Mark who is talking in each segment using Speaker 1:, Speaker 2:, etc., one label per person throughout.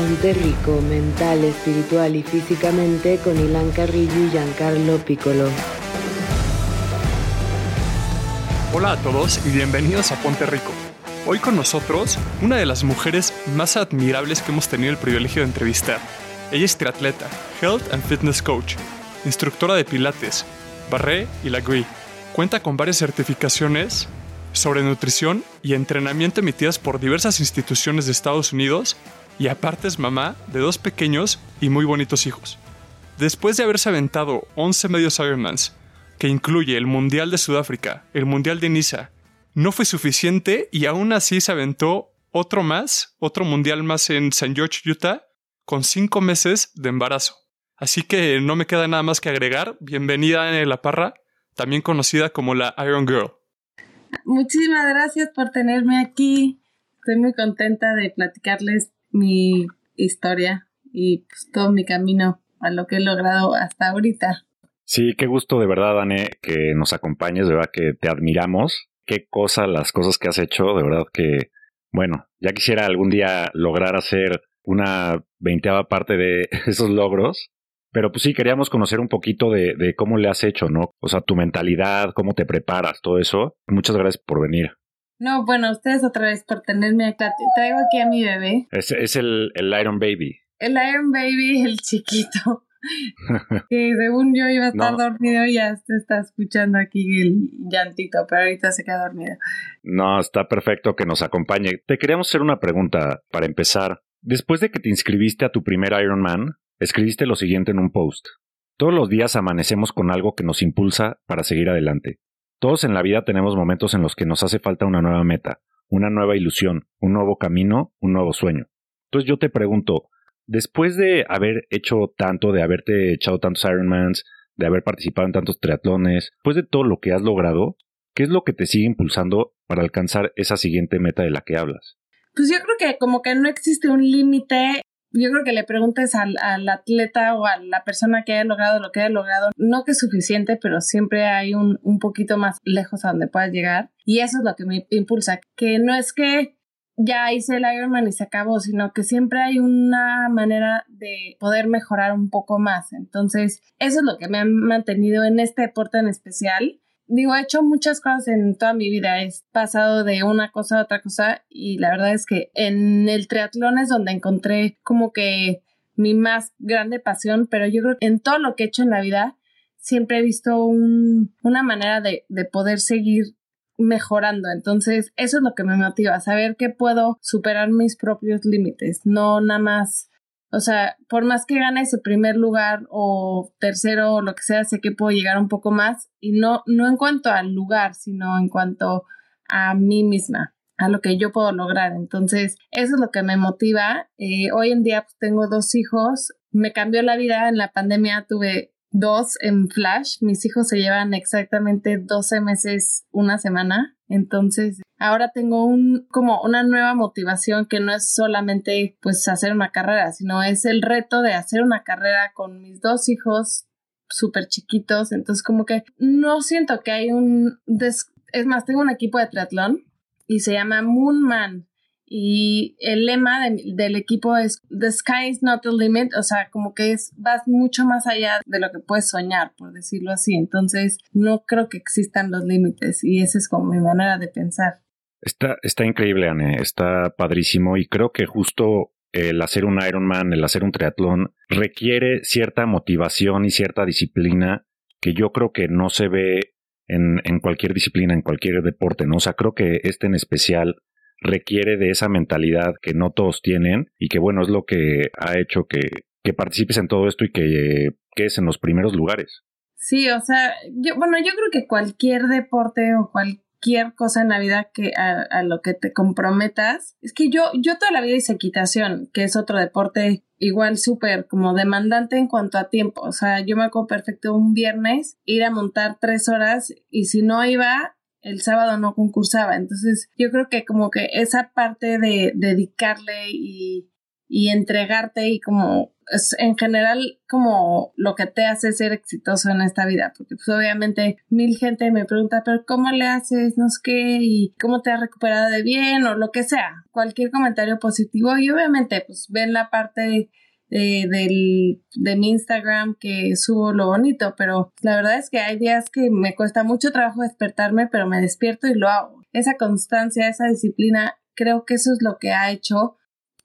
Speaker 1: Ponte Rico, mental, espiritual y físicamente con Ilan Carrillo y Giancarlo Piccolo.
Speaker 2: Hola a todos y bienvenidos a Ponte Rico. Hoy con nosotros una de las mujeres más admirables que hemos tenido el privilegio de entrevistar. Ella es triatleta, health and fitness coach, instructora de pilates, barré y lagui. Cuenta con varias certificaciones sobre nutrición y entrenamiento emitidas por diversas instituciones de Estados Unidos y aparte es mamá de dos pequeños y muy bonitos hijos. Después de haberse aventado 11 medios Ironmans, que incluye el Mundial de Sudáfrica, el Mundial de Niza, no fue suficiente y aún así se aventó otro más, otro Mundial más en St. George, Utah, con cinco meses de embarazo. Así que no me queda nada más que agregar. Bienvenida en La Parra, también conocida como la Iron Girl.
Speaker 3: Muchísimas gracias por tenerme aquí. Estoy muy contenta de platicarles mi historia y pues, todo mi camino a lo que he logrado hasta ahorita.
Speaker 4: Sí, qué gusto de verdad, Dane, que nos acompañes, de verdad que te admiramos. Qué cosa, las cosas que has hecho, de verdad que, bueno, ya quisiera algún día lograr hacer una veinteava parte de esos logros. Pero pues sí, queríamos conocer un poquito de, de, cómo le has hecho, ¿no? O sea, tu mentalidad, cómo te preparas, todo eso. Muchas gracias por venir.
Speaker 3: No, bueno, ustedes otra vez por tenerme acá. Traigo aquí a mi bebé.
Speaker 4: Es, es el, el Iron Baby.
Speaker 3: El Iron Baby, el chiquito. que según yo iba a estar dormido, ya se está escuchando aquí el llantito, pero ahorita se queda dormido.
Speaker 4: No, está perfecto que nos acompañe. Te queríamos hacer una pregunta para empezar. Después de que te inscribiste a tu primer Ironman, escribiste lo siguiente en un post. Todos los días amanecemos con algo que nos impulsa para seguir adelante. Todos en la vida tenemos momentos en los que nos hace falta una nueva meta, una nueva ilusión, un nuevo camino, un nuevo sueño. Entonces yo te pregunto, después de haber hecho tanto, de haberte echado tantos Ironmans, de haber participado en tantos triatlones, después de todo lo que has logrado, ¿qué es lo que te sigue impulsando para alcanzar esa siguiente meta de la que hablas?
Speaker 3: Pues yo creo que como que no existe un límite yo creo que le preguntes al, atleta o a la persona que haya logrado lo que haya logrado, no que es suficiente, pero siempre hay un, un poquito más lejos a donde puedas llegar. Y eso es lo que me impulsa, que no es que ya hice el Ironman y se acabó, sino que siempre hay una manera de poder mejorar un poco más. Entonces, eso es lo que me ha mantenido en este deporte en especial digo, he hecho muchas cosas en toda mi vida, he pasado de una cosa a otra cosa y la verdad es que en el triatlón es donde encontré como que mi más grande pasión, pero yo creo que en todo lo que he hecho en la vida siempre he visto una manera de, de poder seguir mejorando. Entonces, eso es lo que me motiva, saber que puedo superar mis propios límites, no nada más o sea, por más que gane ese primer lugar o tercero o lo que sea, sé que puedo llegar un poco más y no, no en cuanto al lugar, sino en cuanto a mí misma, a lo que yo puedo lograr. Entonces, eso es lo que me motiva. Eh, hoy en día pues, tengo dos hijos, me cambió la vida en la pandemia, tuve dos en Flash. Mis hijos se llevan exactamente 12 meses, una semana. Entonces, ahora tengo un, como una nueva motivación que no es solamente pues hacer una carrera, sino es el reto de hacer una carrera con mis dos hijos súper chiquitos. Entonces, como que no siento que hay un... Es más, tengo un equipo de triatlón y se llama Moonman y el lema del equipo es The sky is not the limit, o sea, como que es, vas mucho más allá de lo que puedes soñar, por decirlo así. Entonces, no creo que existan los límites y esa es como mi manera de pensar.
Speaker 4: Está, está increíble, Anne, está padrísimo y creo que justo el hacer un Ironman, el hacer un triatlón, requiere cierta motivación y cierta disciplina que yo creo que no se ve en, en cualquier disciplina, en cualquier deporte, ¿no? O sea, creo que este en especial requiere de esa mentalidad que no todos tienen y que bueno, es lo que ha hecho que, que participes en todo esto y que es en los primeros lugares.
Speaker 3: Sí, o sea, yo, bueno, yo creo que cualquier deporte o cualquier cosa en la vida que a, a, lo que te comprometas, es que yo, yo toda la vida hice equitación, que es otro deporte igual súper como demandante en cuanto a tiempo. O sea, yo me acuerdo perfecto un viernes ir a montar tres horas y si no iba, el sábado no concursaba. Entonces, yo creo que como que esa parte de dedicarle y y entregarte y como es en general como lo que te hace ser exitoso en esta vida, porque pues obviamente mil gente me pregunta, pero ¿cómo le haces? No sé qué, y cómo te has recuperado de bien o lo que sea, cualquier comentario positivo y obviamente pues ven la parte de, del, de mi Instagram que subo lo bonito, pero la verdad es que hay días que me cuesta mucho trabajo despertarme, pero me despierto y lo hago. Esa constancia, esa disciplina, creo que eso es lo que ha hecho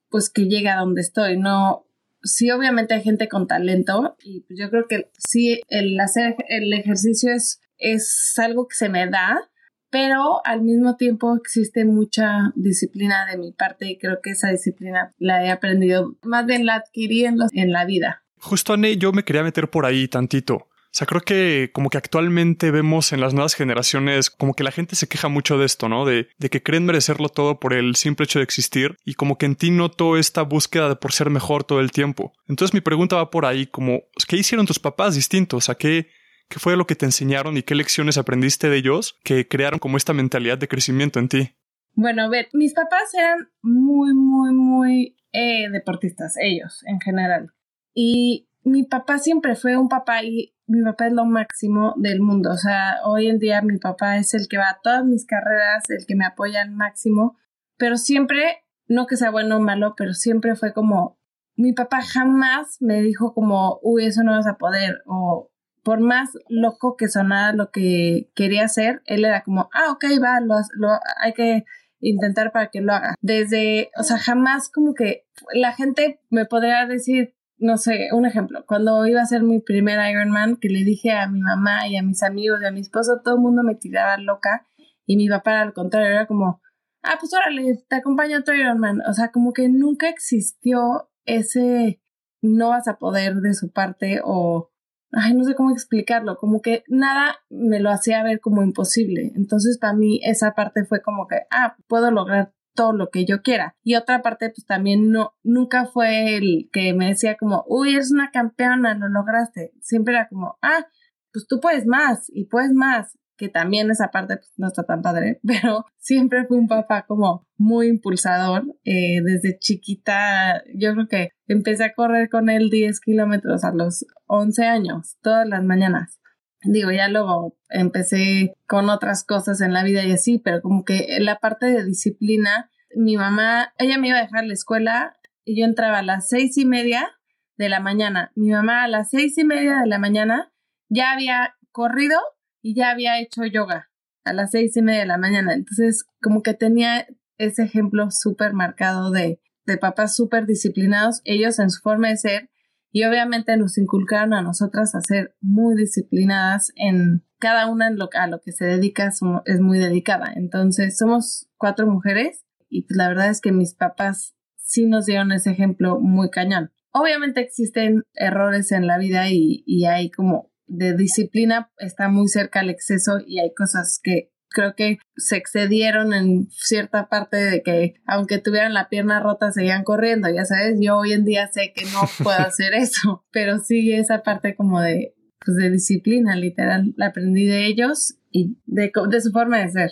Speaker 3: pues que llegue a donde estoy, no sí obviamente hay gente con talento y yo creo que sí el hacer el ejercicio es es algo que se me da, pero al mismo tiempo existe mucha disciplina de mi parte y creo que esa disciplina la he aprendido, más bien la adquirí en, en la vida.
Speaker 2: Justo, Anne, yo me quería meter por ahí tantito. O sea, creo que como que actualmente vemos en las nuevas generaciones como que la gente se queja mucho de esto, ¿no? De, de que creen merecerlo todo por el simple hecho de existir y como que en ti noto esta búsqueda de por ser mejor todo el tiempo. Entonces mi pregunta va por ahí como, ¿qué hicieron tus papás distintos? ¿A qué, qué fue lo que te enseñaron y qué lecciones aprendiste de ellos que crearon como esta mentalidad de crecimiento en ti?
Speaker 3: Bueno, ve, mis papás eran muy, muy, muy eh, deportistas, ellos en general. Y mi papá siempre fue un papá y mi papá es lo máximo del mundo. O sea, hoy en día mi papá es el que va a todas mis carreras, el que me apoya al máximo, pero siempre, no que sea bueno o malo, pero siempre fue como, mi papá jamás me dijo como, uy, eso no vas a poder, o por más loco que sonara lo que quería hacer, él era como, ah, ok, va, lo, lo hay que intentar para que lo haga. Desde, o sea, jamás como que la gente me podría decir, no sé, un ejemplo, cuando iba a ser mi primer Ironman, que le dije a mi mamá y a mis amigos y a mi esposo, todo el mundo me tiraba loca y mi papá al contrario era como, ah, pues órale, te acompaño a tu Ironman. O sea, como que nunca existió ese no vas a poder de su parte o, ay, no sé cómo explicarlo, como que nada me lo hacía ver como imposible. Entonces, para mí esa parte fue como que, ah, puedo lograr todo lo que yo quiera. Y otra parte, pues también no, nunca fue el que me decía como, uy, eres una campeona, lo lograste. Siempre era como, ah, pues tú puedes más y puedes más. Que también esa parte pues, no está tan padre, pero siempre fue un papá como muy impulsador. Eh, desde chiquita, yo creo que empecé a correr con él 10 kilómetros a los 11 años, todas las mañanas digo, ya luego empecé con otras cosas en la vida y así, pero como que la parte de disciplina, mi mamá, ella me iba a dejar la escuela y yo entraba a las seis y media de la mañana. Mi mamá a las seis y media de la mañana ya había corrido y ya había hecho yoga a las seis y media de la mañana. Entonces, como que tenía ese ejemplo súper marcado de, de papás súper disciplinados, ellos en su forma de ser y obviamente nos inculcaron a nosotras a ser muy disciplinadas en cada una en lo, a lo que se dedica es muy dedicada. Entonces somos cuatro mujeres y pues la verdad es que mis papás sí nos dieron ese ejemplo muy cañón. Obviamente existen errores en la vida y, y hay como de disciplina está muy cerca al exceso y hay cosas que creo que se excedieron en cierta parte de que aunque tuvieran la pierna rota seguían corriendo, ya sabes, yo hoy en día sé que no puedo hacer eso, pero sí esa parte como de, pues de disciplina, literal, la aprendí de ellos y de, de su forma de ser.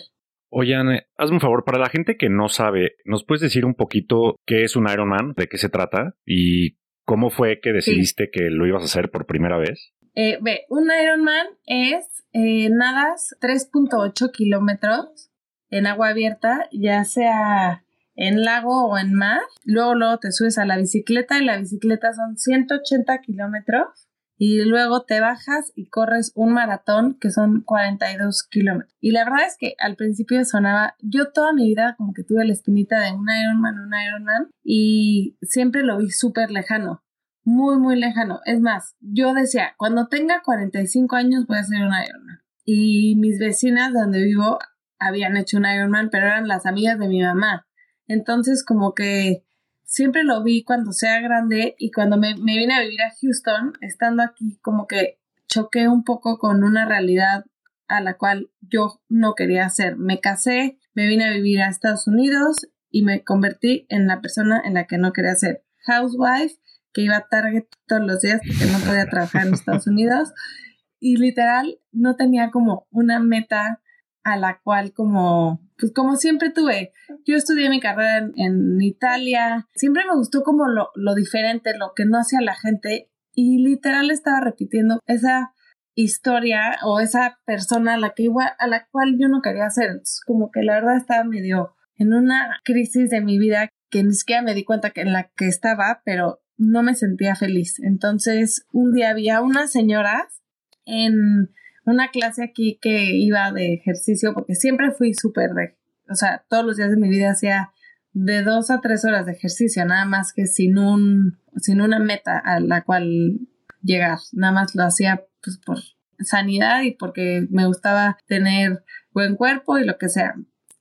Speaker 4: Oye, hazme un favor, para la gente que no sabe, ¿nos puedes decir un poquito qué es un Ironman, de qué se trata y cómo fue que decidiste que lo ibas a hacer por primera vez?
Speaker 3: Eh, ve, un Ironman es eh, nadas 3.8 kilómetros en agua abierta, ya sea en lago o en mar. Luego, luego te subes a la bicicleta y la bicicleta son 180 kilómetros. Y luego te bajas y corres un maratón que son 42 kilómetros. Y la verdad es que al principio sonaba, yo toda mi vida como que tuve la espinita de un Ironman, un Ironman, y siempre lo vi súper lejano muy, muy lejano. Es más, yo decía, cuando tenga 45 años voy a hacer un Ironman. Y mis vecinas donde vivo habían hecho un Ironman, pero eran las amigas de mi mamá. Entonces, como que siempre lo vi cuando sea grande y cuando me, me vine a vivir a Houston, estando aquí, como que choqué un poco con una realidad a la cual yo no quería hacer. Me casé, me vine a vivir a Estados Unidos y me convertí en la persona en la que no quería ser housewife que iba a Target todos los días porque no podía trabajar en Estados Unidos y literal no tenía como una meta a la cual como, pues como siempre tuve. Yo estudié mi carrera en, Italia, siempre me gustó como lo, lo diferente, lo que no hacía la gente y literal estaba repitiendo esa historia o esa persona a la que igual, a la cual yo no quería ser. como que la verdad estaba medio en una crisis de mi vida que ni siquiera me di cuenta que en la que estaba, pero no me sentía feliz. Entonces, un día había unas señoras en una clase aquí que iba de ejercicio, porque siempre fui súper de, o sea, todos los días de mi vida hacía de dos a tres horas de ejercicio, nada más que sin un, sin una meta a la cual llegar, nada más lo hacía pues por sanidad y porque me gustaba tener buen cuerpo y lo que sea.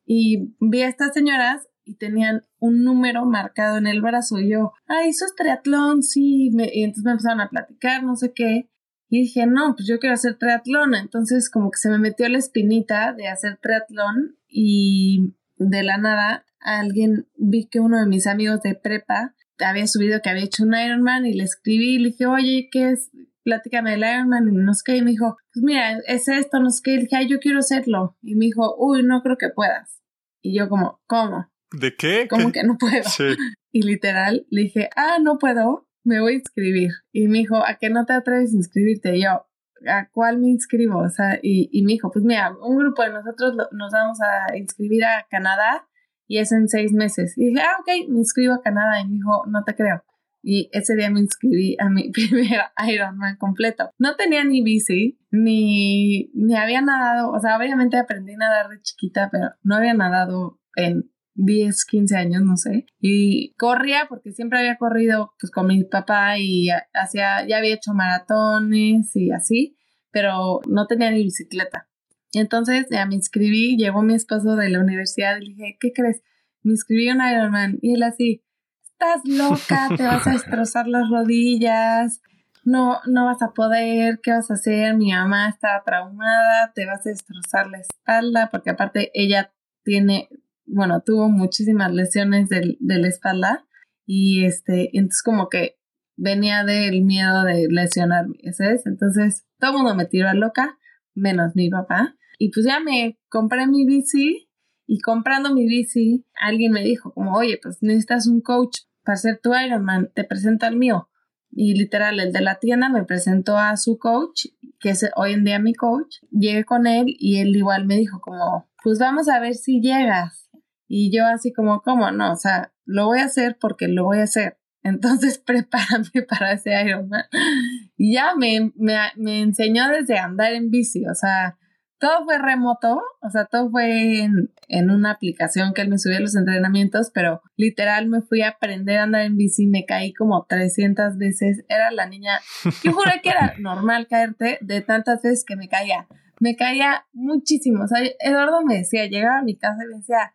Speaker 3: Y vi a estas señoras y tenían un número marcado en el brazo y yo, ay, eso es triatlón, sí, y entonces me empezaron a platicar, no sé qué, y dije, no, pues yo quiero hacer triatlón. Entonces como que se me metió la espinita de hacer triatlón y de la nada alguien vi que uno de mis amigos de prepa había subido que había hecho un Ironman y le escribí y le dije, oye, ¿qué es? Platícame del Ironman y no sé qué. Y me dijo, pues mira, es esto, no sé qué. Y le dije, ay, yo quiero hacerlo. Y me dijo, uy, no creo que puedas. Y yo como, ¿cómo?
Speaker 2: ¿De qué?
Speaker 3: ¿Cómo que no puedo? Sí. Y literal le dije, ah, no puedo me voy a inscribir. Y me dijo, ¿a qué no te atreves a inscribirte? Y yo, ¿a cuál me inscribo? O sea, y, y me dijo, pues mira, un grupo de nosotros nos vamos a inscribir a Canadá y es en seis meses. Y dije, ah, ok, me inscribo a Canadá. Y me dijo, no te creo. Y ese día me inscribí a mi primer Ironman completo. No tenía ni bici, ni, ni había nadado. O sea, obviamente aprendí a nadar de chiquita, pero no había nadado en 10, 15 años, no sé. Y corría porque siempre había corrido pues con mi papá y hacía, ya había hecho maratones y así, pero no tenía ni bicicleta. Y entonces ya me inscribí, llegó mi esposo de la universidad y le dije, ¿qué crees? Me inscribí en Ironman y él así, estás loca, te vas a destrozar las rodillas, no, no vas a poder, ¿qué vas a hacer? Mi mamá está traumada, te vas a destrozar la espalda, porque aparte ella tiene, bueno, tuvo muchísimas lesiones de, la espalda y este, entonces como que venía del miedo de lesionarme, ¿sabes? Entonces todo el mundo me tiró a loca, menos mi papá. Y pues ya me compré mi bici y comprando mi bici, alguien me dijo como, oye, pues necesitas un coach para ser tu Ironman, te presenta el mío. Y literal, el de la tienda me presentó a su coach, que es hoy en día mi coach. Llegué con él y él igual me dijo como, pues vamos a ver si llegas. Y yo así como, ¿cómo no? O sea, lo voy a hacer porque lo voy a hacer. Entonces prepárame para ese Ironman. Y ya me, me, me enseñó desde andar en bici, o sea, todo fue remoto, o sea, todo fue en, en, una aplicación que él me subía los entrenamientos, pero literal me fui a aprender a andar en bici, me caí como 300 veces, era la niña, yo juré que era normal caerte de tantas veces que me caía, me caía muchísimo, o sea, Eduardo me decía, llegaba a mi casa y me decía,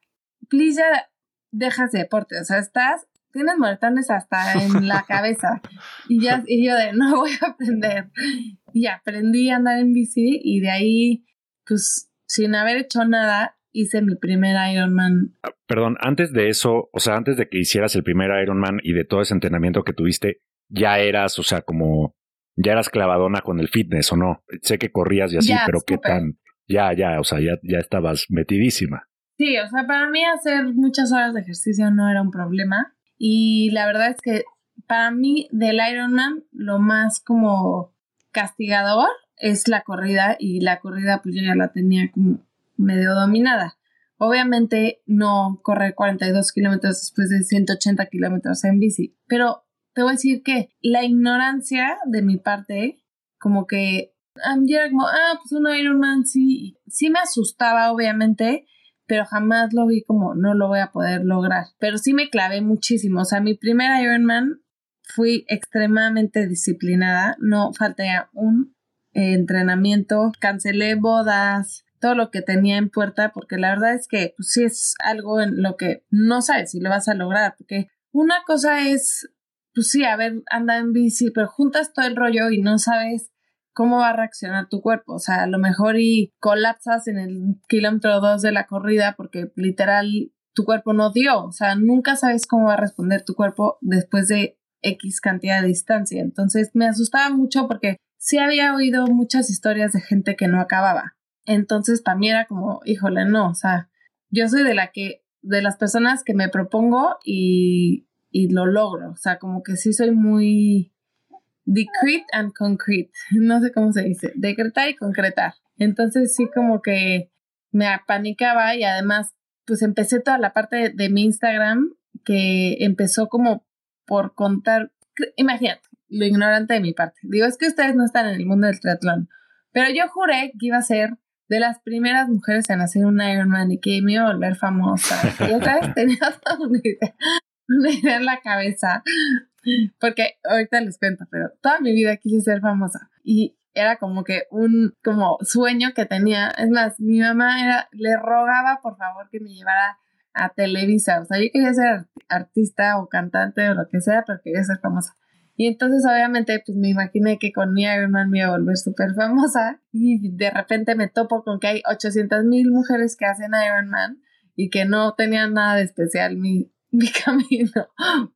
Speaker 3: please ya dejas de deporte, o sea, estás, tienes moretones hasta en la cabeza. y ya, y yo de, no voy a aprender. Y aprendí a andar en bici y de ahí, pues, sin haber hecho nada, hice mi primer Ironman.
Speaker 4: Ah, perdón, antes de eso, o sea, antes de que hicieras el primer Ironman y de todo ese entrenamiento que tuviste, ya eras, o sea, como, ya eras clavadona con el fitness o no. Sé que corrías y así, pero qué tan, ya, ya, o sea, ya, ya estabas metidísima.
Speaker 3: Sí, o sea, para mí hacer muchas horas de ejercicio no era un problema. Y la verdad es que para mí del Ironman lo más como castigador es la corrida y la corrida pues yo ya la tenía como medio dominada. Obviamente no correr 42 kilómetros después de 180 kilómetros en bici, pero te voy a decir que la ignorancia de mi parte, como que um, yo era como, ah, pues un Ironman sí, sí me asustaba obviamente, pero jamás lo vi como no lo voy a poder lograr. Pero sí me clavé muchísimo. O sea, mi primer Ironman fui extremadamente disciplinada, no falté un entrenamiento, cancelé bodas, todo lo que tenía en puerta, porque la verdad es que pues, sí es algo en lo que no sabes si lo vas a lograr, porque una cosa es, pues sí, a ver, anda en bici, pero juntas todo el rollo y no sabes cómo va a reaccionar tu cuerpo. O sea, a lo mejor y colapsas en el kilómetro 2 de la corrida porque literal tu cuerpo no dio. O sea, nunca sabes cómo va a responder tu cuerpo después de X cantidad de distancia. Entonces me asustaba mucho porque sí había oído muchas historias de gente que no acababa. Entonces mí era como, híjole, no, o sea, yo soy de la que, de las personas que me propongo y, y lo logro, o sea, como que sí soy muy decrete and concrete, no sé cómo se dice, decretar y concretar. Entonces sí como que me apanicaba y además pues empecé toda la parte de, mi Instagram que empezó como por contar, imagínate, lo ignorante de mi parte. Digo, es que ustedes no están en el mundo del triatlón, pero yo juré que iba a ser de las primeras mujeres en hacer un Ironman y que me iba a volver famosa. Y otra vez tenía toda una idea, una idea en la cabeza, porque ahorita les cuento, pero toda mi vida quise ser famosa y era como que un como sueño que tenía. Es más, mi mamá era, le rogaba por favor que me llevara a Televisa. O sea, yo quería ser artista o cantante o lo que sea, pero quería ser famosa. Y entonces obviamente pues me imaginé que con mi Ironman me iba a volver súper famosa y de repente me topo con que hay 800 mil mujeres que hacen Ironman y que no tenían nada de especial mi, mi camino.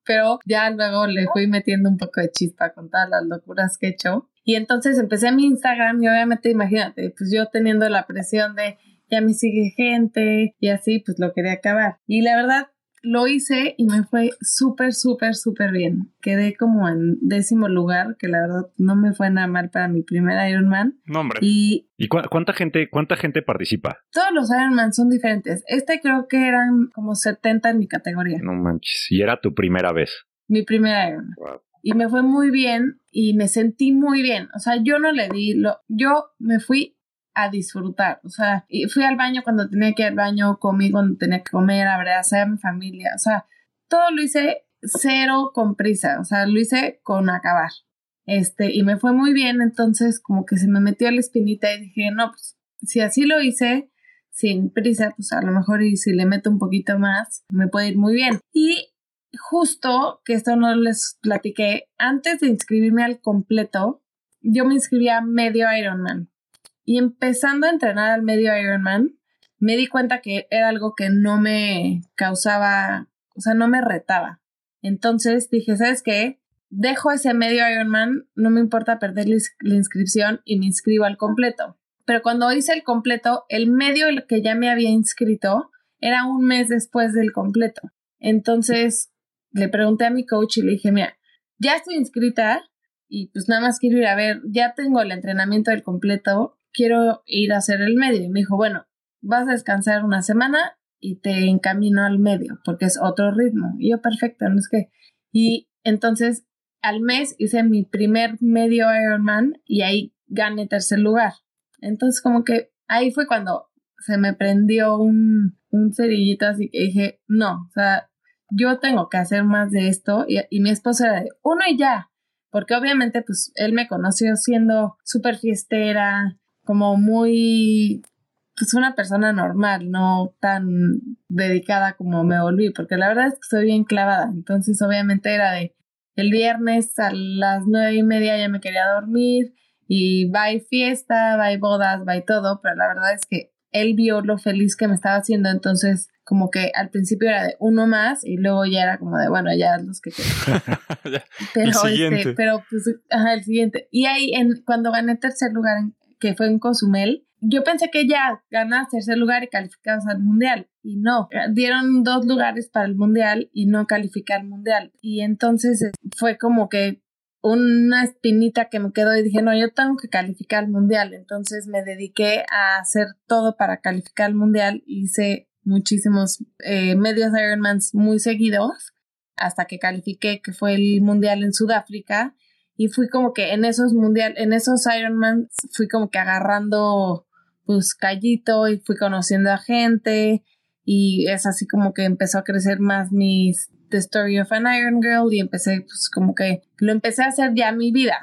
Speaker 3: Pero ya luego le fui metiendo un poco de chispa con todas las locuras que he hecho. Y entonces empecé mi Instagram y obviamente imagínate, pues yo teniendo la presión de ya me sigue gente y así pues lo quería acabar. Y la verdad lo hice y me fue súper, súper, súper bien. Quedé como en décimo lugar, que la verdad no me fue nada mal para mi primer Ironman.
Speaker 2: No, hombre.
Speaker 3: Y,
Speaker 4: ¿Y cu- cuánta gente cuánta gente participa?
Speaker 3: todos los Ironman son diferentes. Este creo que eran como 70 en mi categoría.
Speaker 4: No manches. Y era tu primera vez.
Speaker 3: Mi primer Ironman.
Speaker 4: Wow.
Speaker 3: Y me fue muy bien y me sentí muy bien. O sea, yo no le di lo... Yo me fui a disfrutar. O sea, y fui al baño cuando tenía que ir al baño, comí cuando tenía que comer, abrazar a mi familia. O sea, todo lo hice cero con prisa. O sea, lo hice con acabar. Este, y me fue muy bien. Entonces, como que se me metió la espinita y dije, no, pues, si así lo hice, sin prisa, pues a lo mejor y si le meto un poquito más, me puede ir muy bien. Y justo, que esto no les platiqué, antes de inscribirme al completo, yo me inscribí a medio Ironman. Y empezando a entrenar al medio Ironman, me di cuenta que era algo que no me causaba, o sea, no me retaba. Entonces dije, ¿sabes qué? Dejo ese medio Ironman, no me importa perder la ins- la inscripción y me inscribo al completo. Pero cuando hice el completo, el medio que ya me había inscrito era un mes después del completo. Entonces le pregunté a mi coach y le dije, mira, ya estoy inscrita y pues nada más quiero ir a ver, ya tengo el entrenamiento del completo, quiero ir a hacer el medio. Y me dijo, bueno, vas a descansar una semana y te encamino al medio porque es otro ritmo. Y yo, perfecto, no es que... Y entonces al mes hice mi primer medio Ironman y ahí gané tercer lugar. Entonces como que ahí fue cuando se me prendió un, un cerillito así que dije, no, o sea, yo tengo que hacer más de esto y, y mi esposo era de uno y ya, porque obviamente pues él me conoció siendo súper fiestera, como muy, pues una persona normal, no tan dedicada como me volví, porque la verdad es que soy bien clavada, entonces obviamente era de el viernes a las nueve y media ya me quería dormir y bye fiesta, bye bodas, bye todo, pero la verdad es que él vio lo feliz que me estaba haciendo, entonces como que al principio era de uno más y luego ya era como de, bueno, ya los que Pero,
Speaker 2: El siguiente.
Speaker 3: este, pero pues, ajá, el siguiente. Y ahí, en, cuando gané tercer lugar, en- que fue en Cozumel, yo pensé que ya ganas tercer lugar y calificabas al mundial. Y no, dieron dos lugares para el mundial y no calificar al mundial. Y entonces eh, fue como que una espinita que me quedó y dije, no, yo tengo que calificar al mundial. Entonces me dediqué a hacer todo para calificar al mundial. Hice muchísimos eh, medios Ironmans muy seguidos hasta que califiqué, que fue el mundial en Sudáfrica. Y fui como que en esos mundial, en esos Ironman, fui como que agarrando pues callito y fui conociendo a gente. Y es así como que empezó a crecer más mis The Story of an Iron Girl y empecé pues como que lo empecé a hacer ya mi vida,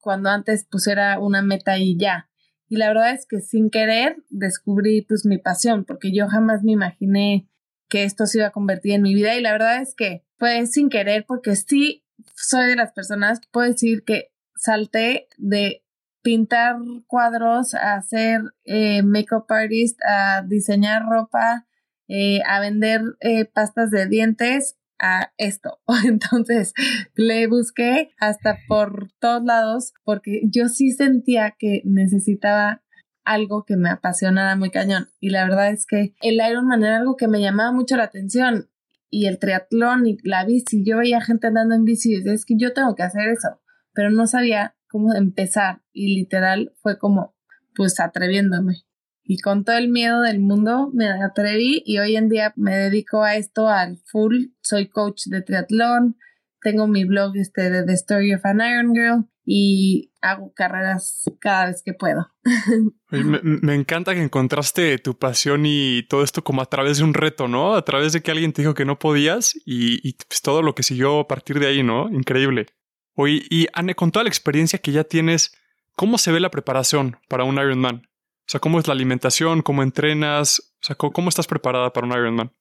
Speaker 3: cuando antes pues era una meta y ya. Y la verdad es que sin querer descubrí pues mi pasión, porque yo jamás me imaginé que esto se iba a convertir en mi vida y la verdad es que fue sin querer porque sí soy de las personas, puedo decir que salté de pintar cuadros a ser eh, makeup artist, a diseñar ropa, eh, a vender eh, pastas de dientes, a esto. Entonces le busqué hasta por todos lados porque yo sí sentía que necesitaba algo que me apasionara muy cañón. Y la verdad es que el Ironman era algo que me llamaba mucho la atención. Y el triatlón y la bici, yo veía gente andando en bici y decía, es que yo tengo que hacer eso, pero no sabía cómo empezar. Y literal fue como, pues atreviéndome. Y con todo el miedo del mundo me atreví y hoy en día me dedico a esto al full. Soy coach de triatlón, tengo mi blog este de The Story of an Iron Girl y hago carreras cada vez que puedo.
Speaker 2: me, encanta que encontraste tu pasión y todo esto como a través de un reto, ¿no? A través de que alguien te dijo que no podías y, pues todo lo que siguió a partir de ahí, ¿no? Increíble. Oye, y Anne, con toda la experiencia que ya tienes, ¿cómo se ve la preparación para un Ironman? O sea, ¿cómo es la alimentación? ¿Cómo entrenas? O sea, ¿cómo, estás preparada para un Ironman?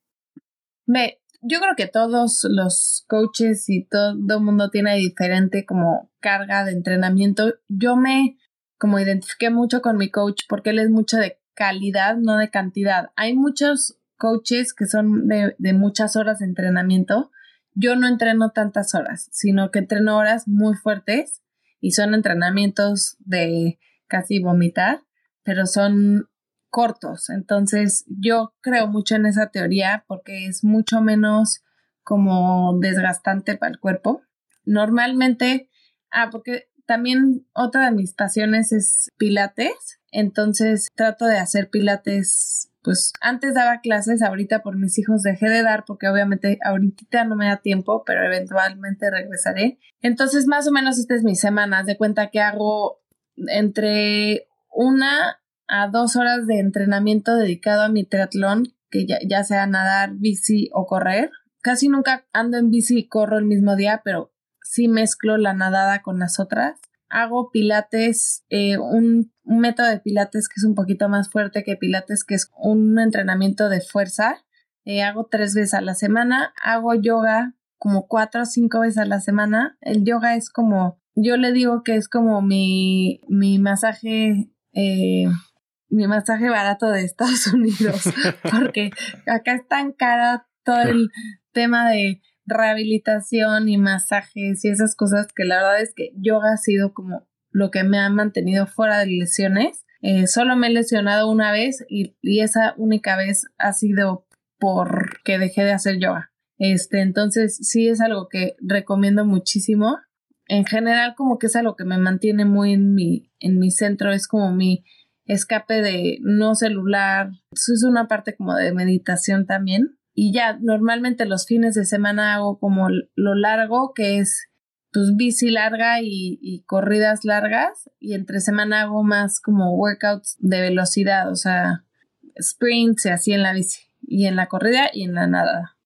Speaker 3: Me, yo creo que todos los coaches y todo el mundo tiene diferente como carga de entrenamiento. Yo me como identifiqué mucho con mi coach porque él es mucho de calidad, no de cantidad. Hay muchos coaches que son de, de muchas horas de entrenamiento. Yo no entreno tantas horas, sino que entreno horas muy fuertes y son entrenamientos de casi vomitar, pero son cortos. Entonces, yo creo mucho en esa teoría porque es mucho menos como desgastante para el cuerpo. Normalmente, ah, porque también otra de mis pasiones es pilates. Entonces, trato de hacer pilates pues antes daba clases, ahorita por mis hijos dejé de dar porque obviamente ahorita no me da tiempo, pero eventualmente regresaré. Entonces, más o menos esta es mi semana. De cuenta que hago entre una a dos horas de entrenamiento dedicado a mi triatlón, que ya, sea nadar, bici o correr. Casi nunca ando en bici y corro el mismo día, pero sí mezclo la nadada con las otras. Hago pilates, eh, un, método de pilates que es un poquito más fuerte que pilates, que es un entrenamiento de fuerza. Eh, hago tres veces a la semana. Hago yoga como cuatro o cinco veces a la semana. El yoga es como, yo le digo que es como mi, mi masaje eh, mi masaje barato de Estados Unidos, porque acá es tan cara todo el tema de rehabilitación y masajes y esas cosas que la verdad es que yoga ha sido como lo que me ha mantenido fuera de lesiones. Eh, solo me he lesionado una vez y, y, esa única vez ha sido porque dejé de hacer yoga. Este, entonces sí es algo que recomiendo muchísimo. En general como que es algo que me mantiene muy en mi, en mi centro, es como mi, escape de no celular. Eso es una parte como de meditación también. Y ya, normalmente los fines de semana hago como lo largo, que es pues bici larga y, corridas largas. Y entre semana hago más como workouts de velocidad, o sea, sprints y así en la bici. Y en la corrida y en la nada.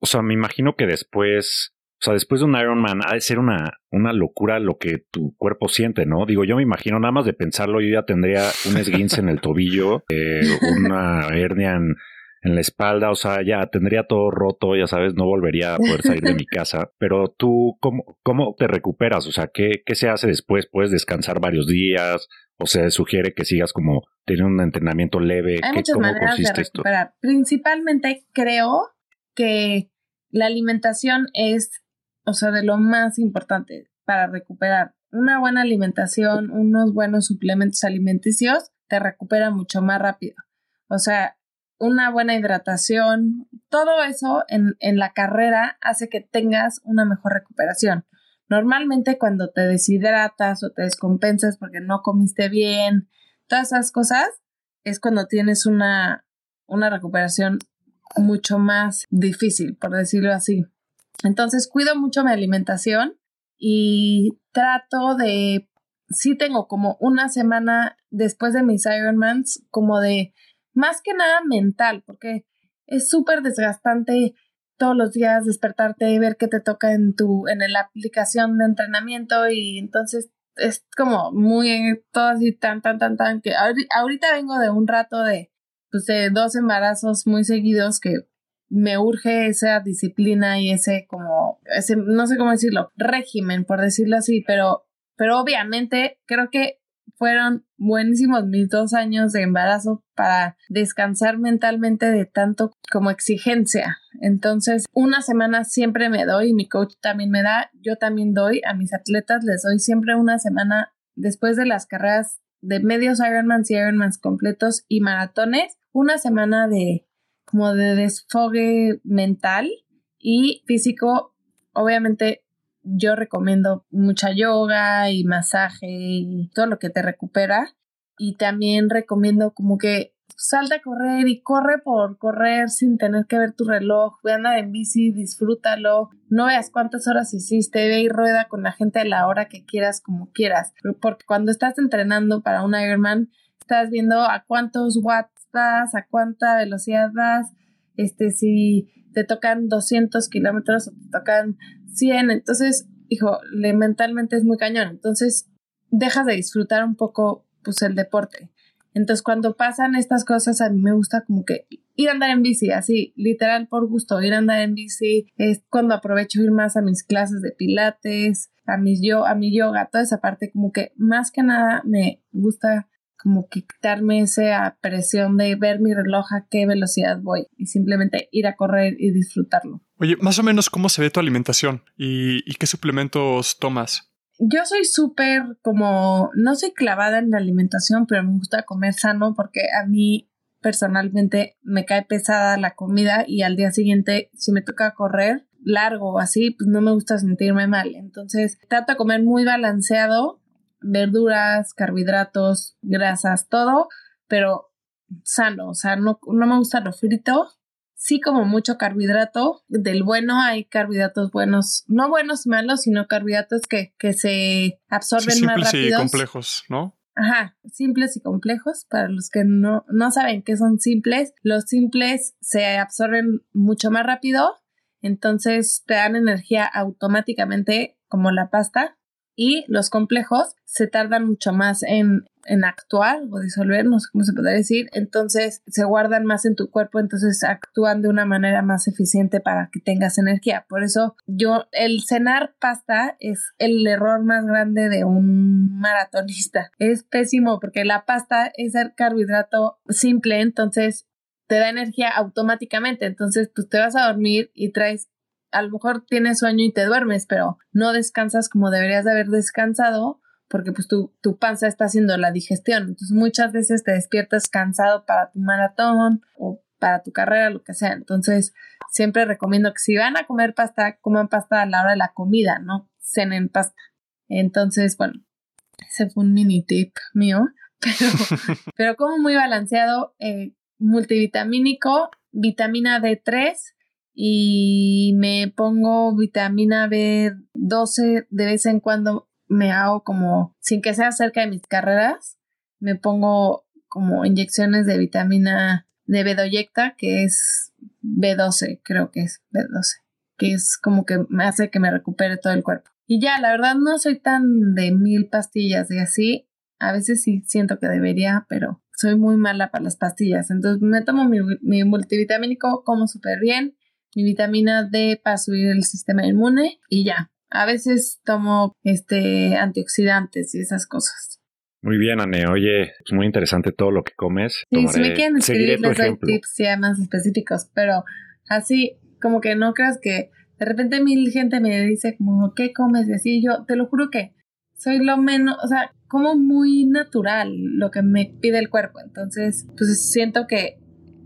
Speaker 4: O sea, me imagino que después o sea, después de un Ironman ha de ser una, una locura lo que tu cuerpo siente, ¿no? Digo, yo me imagino, nada más de pensarlo, yo ya tendría un esguince en el tobillo, eh, una hernia en, la espalda, o sea, ya tendría todo roto, ya sabes, no volvería a poder salir de mi casa. Pero tú, ¿cómo, cómo te recuperas? O sea, ¿qué, ¿qué se hace después? ¿Puedes descansar varios días? ¿O se sugiere que sigas como teniendo un entrenamiento leve?
Speaker 3: Hay muchas maneras de recuperar. Principalmente creo que la alimentación es o sea, de lo más importante para recuperar. Una buena alimentación, unos buenos suplementos alimenticios, te recupera mucho más rápido. O sea, una buena hidratación, todo eso en, en la carrera hace que tengas una mejor recuperación. Normalmente cuando te deshidratas o te descompensas porque no comiste bien, todas esas cosas, es cuando tienes una, una recuperación mucho más difícil, por decirlo así. Entonces cuido mucho mi alimentación y trato de, sí tengo como una semana después de mis Ironmans, como de más que nada mental, porque es súper desgastante todos los días despertarte y ver qué te toca en tu, en la aplicación de entrenamiento y entonces es como muy todo así tan, tan, tan, tan, que ahorita vengo de un rato de, pues de dos embarazos muy seguidos que me urge esa disciplina y ese como, ese, no sé cómo decirlo, régimen, por decirlo así, pero, pero obviamente creo que fueron buenísimos mis dos años de embarazo para descansar mentalmente de tanto como exigencia. Entonces, una semana siempre me doy, mi coach también me da, yo también doy a mis atletas, les doy siempre una semana después de las carreras de medios Ironmans y Ironmans completos y maratones, una semana de como de desfogue mental y físico. Obviamente yo recomiendo mucha yoga y masaje y todo lo que te recupera. Y también recomiendo como que salta a correr y corre por correr sin tener que ver tu reloj, ve a andar en bici, disfrútalo, no veas cuántas horas hiciste, ve y rueda con la gente a la hora que quieras, como quieras, porque cuando estás entrenando para un Ironman, estás viendo a cuántos watts vas, a cuánta velocidad vas, este, si te tocan 200 kilómetros o te tocan 100, entonces, hijo, mentalmente es muy cañón, entonces dejas de disfrutar un poco, pues, el deporte. Entonces, cuando pasan estas cosas, a mí me gusta como que ir a andar en bici, así, literal por gusto, ir a andar en bici, es cuando aprovecho ir más a mis clases de pilates, a mis yo, a mi yoga, toda esa parte, como que más que nada me gusta como quitarme esa presión de ver mi reloj a qué velocidad voy y simplemente ir a correr y disfrutarlo.
Speaker 2: Oye, más o menos cómo se ve tu alimentación y, y qué suplementos tomas
Speaker 3: yo soy súper como, no soy clavada en la alimentación, pero me gusta comer sano porque a mí personalmente me cae pesada la comida y al día siguiente si me toca correr largo o así, pues no me gusta sentirme mal. Entonces trato de comer muy balanceado, verduras, carbohidratos, grasas, todo, pero sano, o sea, no, no me gusta lo frito sí como mucho carbohidrato. Del bueno hay carbohidratos buenos, no buenos malos, sino carbohidratos que, que se absorben más rápido. Simples y
Speaker 2: complejos, ¿no?
Speaker 3: Ajá, simples y complejos. Para los que no, no saben qué son simples, los simples se absorben mucho más rápido, entonces te dan energía automáticamente como la pasta y los complejos se tardan mucho más en, en actuar o disolver, no sé cómo se podría decir, entonces se guardan más en tu cuerpo, entonces actúan de una manera más eficiente para que tengas energía. Por eso yo, el cenar pasta es el error más grande de un maratonista. Es pésimo porque la pasta es el carbohidrato simple, entonces te da energía automáticamente, entonces pues te vas a dormir y traes a lo mejor tienes sueño y te duermes, pero no descansas como deberías de haber descansado porque pues tu, tu panza está haciendo la digestión. Entonces muchas veces te despiertas cansado para tu maratón o para tu carrera, lo que sea. Entonces siempre recomiendo que si van a comer pasta, coman pasta a la hora de la comida, no cenen pasta. Entonces, bueno, ese fue un mini tip mío, pero, pero como muy balanceado, eh, multivitamínico, vitamina D3, y me pongo vitamina B12 de vez en cuando me hago como sin que sea cerca de mis carreras me pongo como inyecciones de vitamina de Bedoyecta que es B12 creo que es B12 que es como que me hace que me recupere todo el cuerpo. Y ya la verdad no soy tan de mil pastillas y así a veces sí siento que debería pero soy muy mala para las pastillas. Entonces me tomo mi, mi multivitamínico como súper bien mi vitamina D para subir el sistema inmune y ya. A veces tomo este antioxidantes y esas cosas.
Speaker 4: Muy bien, Anne. Oye, es muy interesante todo lo que comes.
Speaker 3: Sí, si me quieren escribir, les doy tips ya más específicos, pero así como que no creas que de repente mil gente me dice como, ¿qué comes? Y así yo te lo juro que soy lo menos, o sea, como muy natural lo que me pide el cuerpo. Entonces, pues siento que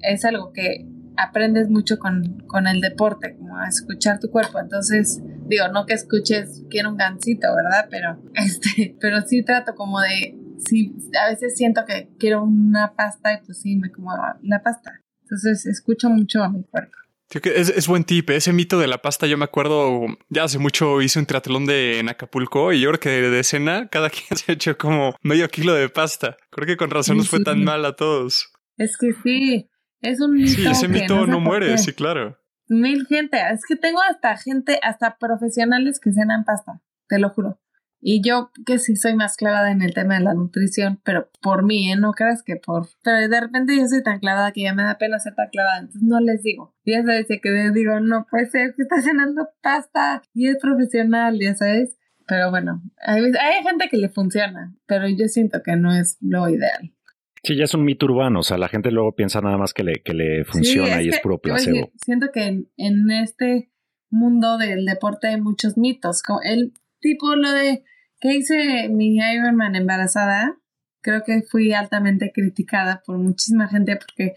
Speaker 3: es algo que aprendes mucho con, con, el deporte, como a escuchar tu cuerpo. Entonces, digo, no que escuches, quiero un gansito, ¿verdad? Pero, este, pero sí trato como de, sí, a veces siento que quiero una pasta y pues sí, me como la pasta. Entonces, escucho mucho a mi cuerpo.
Speaker 2: Es, es, buen tip. Ese mito de la pasta, yo me acuerdo, ya hace mucho hice un triatlón de en Acapulco y yo creo que de, cena cada quien se ha hecho como medio kilo de pasta. Creo que con razón nos fue tan mal a todos.
Speaker 3: Es que sí, es un mito.
Speaker 2: Sí, ese mito no, muere, sí, claro.
Speaker 3: Mil gente. Es que tengo hasta gente, hasta profesionales que cenan pasta, te lo juro. Y yo que sí soy más clavada en el tema de la nutrición, pero por mí, ¿eh? No creas que por... Pero de repente yo soy tan clavada que ya me da pena ser tan clavada, entonces no les digo. Ya sabes que les digo, no puede ser que está cenando pasta y es profesional, ya sabes. Pero bueno, hay, hay gente que le funciona, pero yo siento que no es lo ideal.
Speaker 4: Sí, ya es un mito urbano, o sea, la gente luego piensa nada más que le, que le funciona y es puro placebo.
Speaker 3: siento que en, este mundo del deporte hay muchos mitos, como el tipo lo de que hice mi Ironman embarazada, creo que fui altamente criticada por muchísima gente porque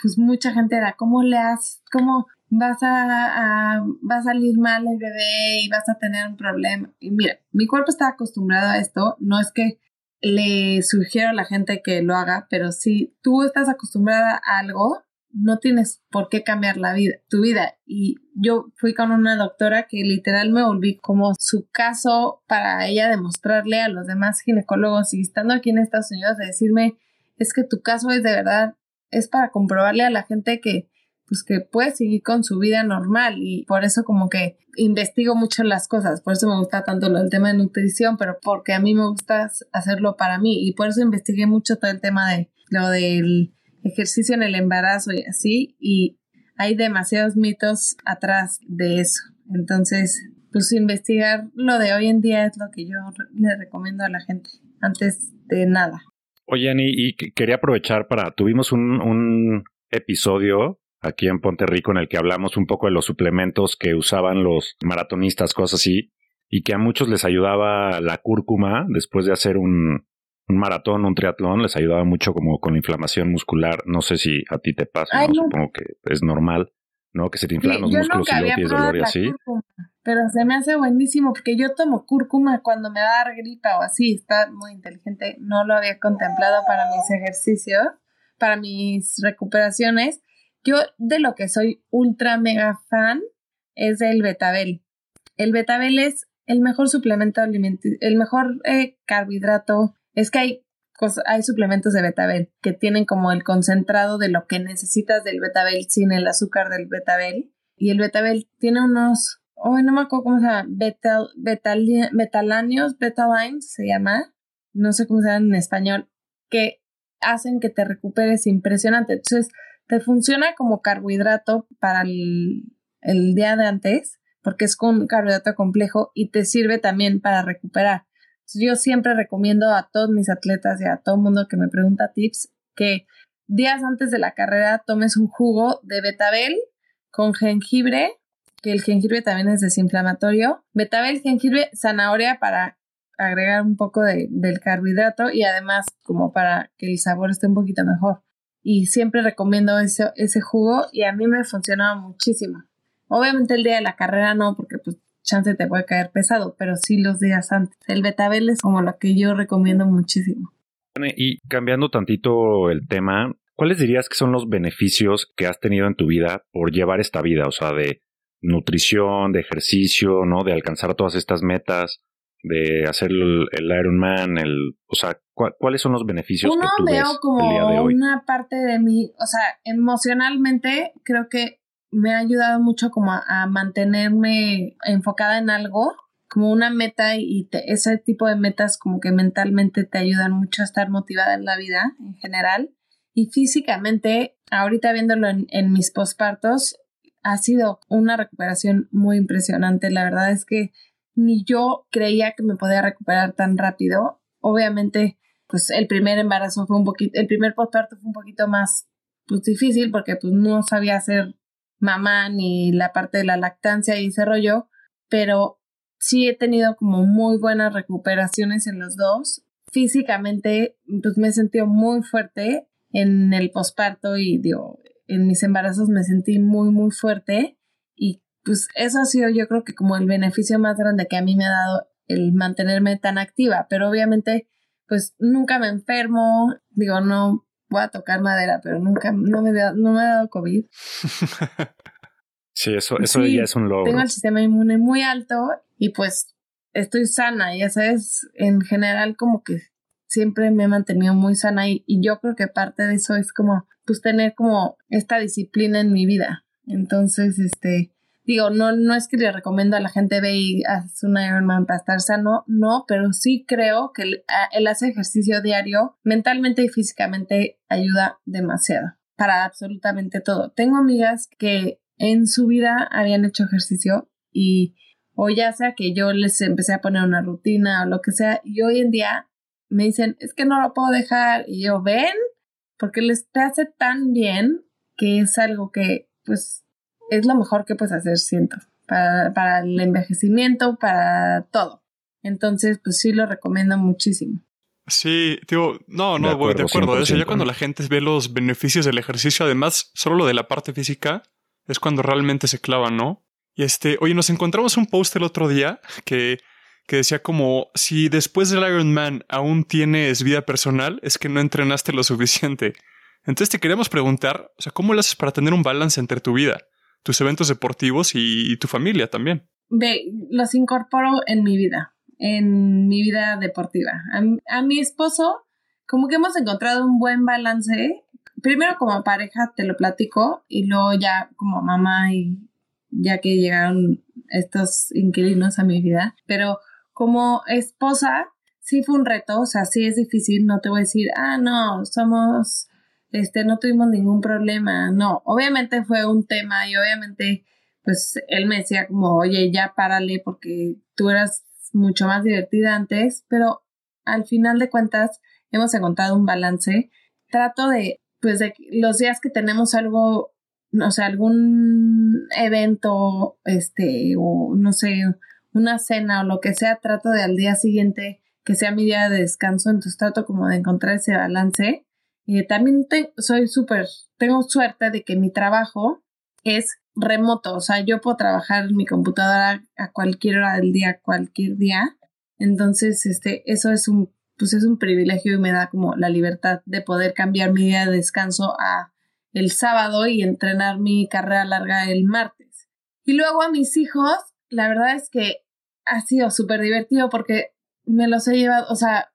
Speaker 3: pues mucha gente era, ¿cómo le has, cómo vas a, va a salir mal el bebé y vas a tener un problema? Y mira, mi cuerpo está acostumbrado a esto, no es que le sugiero a la gente que lo haga, pero si tú estás acostumbrada a algo, no tienes por qué cambiar la vida, tu vida. Y yo fui con una doctora que literal me volví como su caso para ella demostrarle a los demás ginecólogos y estando aquí en Estados Unidos de decirme, es que tu caso es de verdad, es para comprobarle a la gente que pues que puede seguir con su vida normal y por eso como que investigo mucho las cosas, por eso me gusta tanto el tema de nutrición, pero porque a mí me gusta hacerlo para mí y por eso investigué mucho todo el tema de lo del ejercicio en el embarazo y así, y hay demasiados mitos atrás de eso. Entonces, pues investigar lo de hoy en día es lo que yo le recomiendo a la gente, antes de nada.
Speaker 4: Oye, Ani, y quería aprovechar para, tuvimos un, un episodio aquí en Ponte Rico en el que hablamos un poco de los suplementos que usaban los maratonistas, cosas así, y que a muchos les ayudaba la cúrcuma después de hacer un, un maratón, un triatlón, les ayudaba mucho como con la inflamación muscular. No sé si a ti te pasa, supongo que es normal, ¿no? Que se te inflan los músculos y luego tienes dolor y así.
Speaker 3: pero se me hace buenísimo porque yo tomo cúrcuma cuando me da gripa o así, está muy inteligente. No lo había contemplado para mis ejercicios, para mis recuperaciones. Yo de lo que soy ultra mega fan es del betabel. El betabel es el mejor suplemento alimenticio, el mejor eh, carbohidrato es que hay, hay suplementos de betabel que tienen como el concentrado de lo que necesitas del betabel sin el azúcar del betabel. Y el betabel tiene unos, oh, no me acuerdo cómo se llama, betal, betal, betalanios, betalines se llama, no sé cómo se llama en español, que hacen que te recuperes impresionante. Entonces, te funciona como carbohidrato para el, día de antes, porque es con carbohidrato complejo y te sirve también para recuperar. Yo siempre recomiendo a todos mis atletas y a todo el mundo que me pregunta tips que días antes de la carrera tomes un jugo de betabel con jengibre, que el jengibre también es desinflamatorio, betabel, jengibre, zanahoria para agregar un poco de, del carbohidrato y además como para que el sabor esté un poquito mejor. Y siempre recomiendo ese, ese jugo y a mí me funcionaba muchísimo. Obviamente el día de la carrera no, porque pues chance te puede caer pesado, pero sí los días antes. El betabel es como lo que yo recomiendo muchísimo.
Speaker 4: Y cambiando tantito el tema, ¿cuáles dirías que son los beneficios que has tenido en tu vida por llevar esta vida? O sea, de nutrición, de ejercicio, ¿no? De alcanzar todas estas metas, de hacer el, Ironman, el, o sea, ¿cuáles son los beneficios
Speaker 3: Uno
Speaker 4: que tú
Speaker 3: veo
Speaker 4: ves
Speaker 3: como
Speaker 4: el día de hoy?
Speaker 3: una parte de mí, o sea, emocionalmente creo que me ha ayudado mucho como a, mantenerme enfocada en algo, como una meta y ese tipo de metas como que mentalmente te ayudan mucho a estar motivada en la vida en general. Y físicamente, ahorita viéndolo en, en mis pospartos, ha sido una recuperación muy impresionante. La verdad es que ni yo creía que me podía recuperar tan rápido. Obviamente, pues el primer embarazo fue un poquito, el primer posparto fue un poquito más pues difícil porque pues no sabía hacer mamá ni la parte de la lactancia y ese rollo, pero sí he tenido como muy buenas recuperaciones en los dos. Físicamente, pues me he muy fuerte en el posparto y digo, en mis embarazos me sentí muy, muy fuerte y pues eso ha sido yo creo que como el beneficio más grande que a mí me ha dado el mantenerme tan activa, pero obviamente pues nunca me enfermo, digo, no voy a tocar madera, pero nunca, no me, no me ha dado COVID.
Speaker 4: sí, eso, eso ya es un logro.
Speaker 3: Tengo el sistema inmune muy alto y pues estoy sana, ya sabes, en general como que siempre me he mantenido muy sana y, y yo creo que parte de eso es como pues tener como esta disciplina en mi vida. Entonces, este, digo, no, no es que le recomiendo a la gente ve y hace un Ironman para estar sano, no, pero sí creo que el, el hace ejercicio diario mentalmente y físicamente ayuda demasiado para absolutamente todo. Tengo amigas que en su vida habían hecho ejercicio y o ya sea que yo les empecé a poner una rutina o lo que sea y hoy en día me dicen, es que no lo puedo dejar y yo, ven, porque les te hace tan bien que es algo que pues es lo mejor que puedes hacer, siento, para, para el envejecimiento, para todo. Entonces, pues sí lo recomiendo muchísimo.
Speaker 2: Sí, tío, no, no, voy de acuerdo. De eso, ya cuando la gente ve los beneficios del ejercicio, además, solo lo de la parte física, es cuando realmente se clava, ¿no? Y este, oye, nos encontramos un post el otro día que, que decía como, si después del Ironman aún tienes vida personal, es que no entrenaste lo suficiente. Entonces te queríamos preguntar, o sea, ¿cómo lo haces para tener un balance entre tu vida, tus eventos deportivos y, tu familia también?
Speaker 3: Los incorporo en mi vida, en mi vida deportiva. A, a mi esposo, como que hemos encontrado un buen balance. Primero como pareja te lo platico y luego ya como mamá y ya que llegaron estos inquilinos a mi vida. Pero como esposa, sí fue un reto, o sea, sí es difícil, no te voy a decir, ah, no, somos este, no tuvimos ningún problema, no, obviamente fue un tema y obviamente, pues él me decía como, oye, ya párale porque tú eras mucho más divertida antes, pero al final de cuentas hemos encontrado un balance. Trato de, pues, de los días que tenemos algo, no sé, algún evento, este, o no sé, una cena o lo que sea, trato de al día siguiente que sea mi día de descanso, entonces trato como de encontrar ese balance eh, también soy súper, tengo suerte de que mi trabajo es remoto, o sea, yo puedo trabajar en mi computadora a cualquier hora del día, cualquier día. Entonces, este, eso es un, pues es un privilegio y me da como la libertad de poder cambiar mi día de descanso a el sábado y entrenar mi carrera larga el martes. Y luego a mis hijos, la verdad es que ha sido súper divertido porque me los he llevado, o sea,